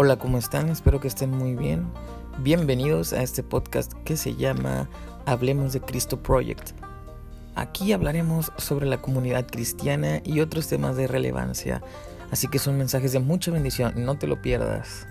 Hola, ¿cómo están? Espero que estén muy bien. Bienvenidos a este podcast que se llama Hablemos de Cristo Project. Aquí hablaremos sobre la comunidad cristiana y otros temas de relevancia, así que son mensajes de mucha bendición, no te lo pierdas.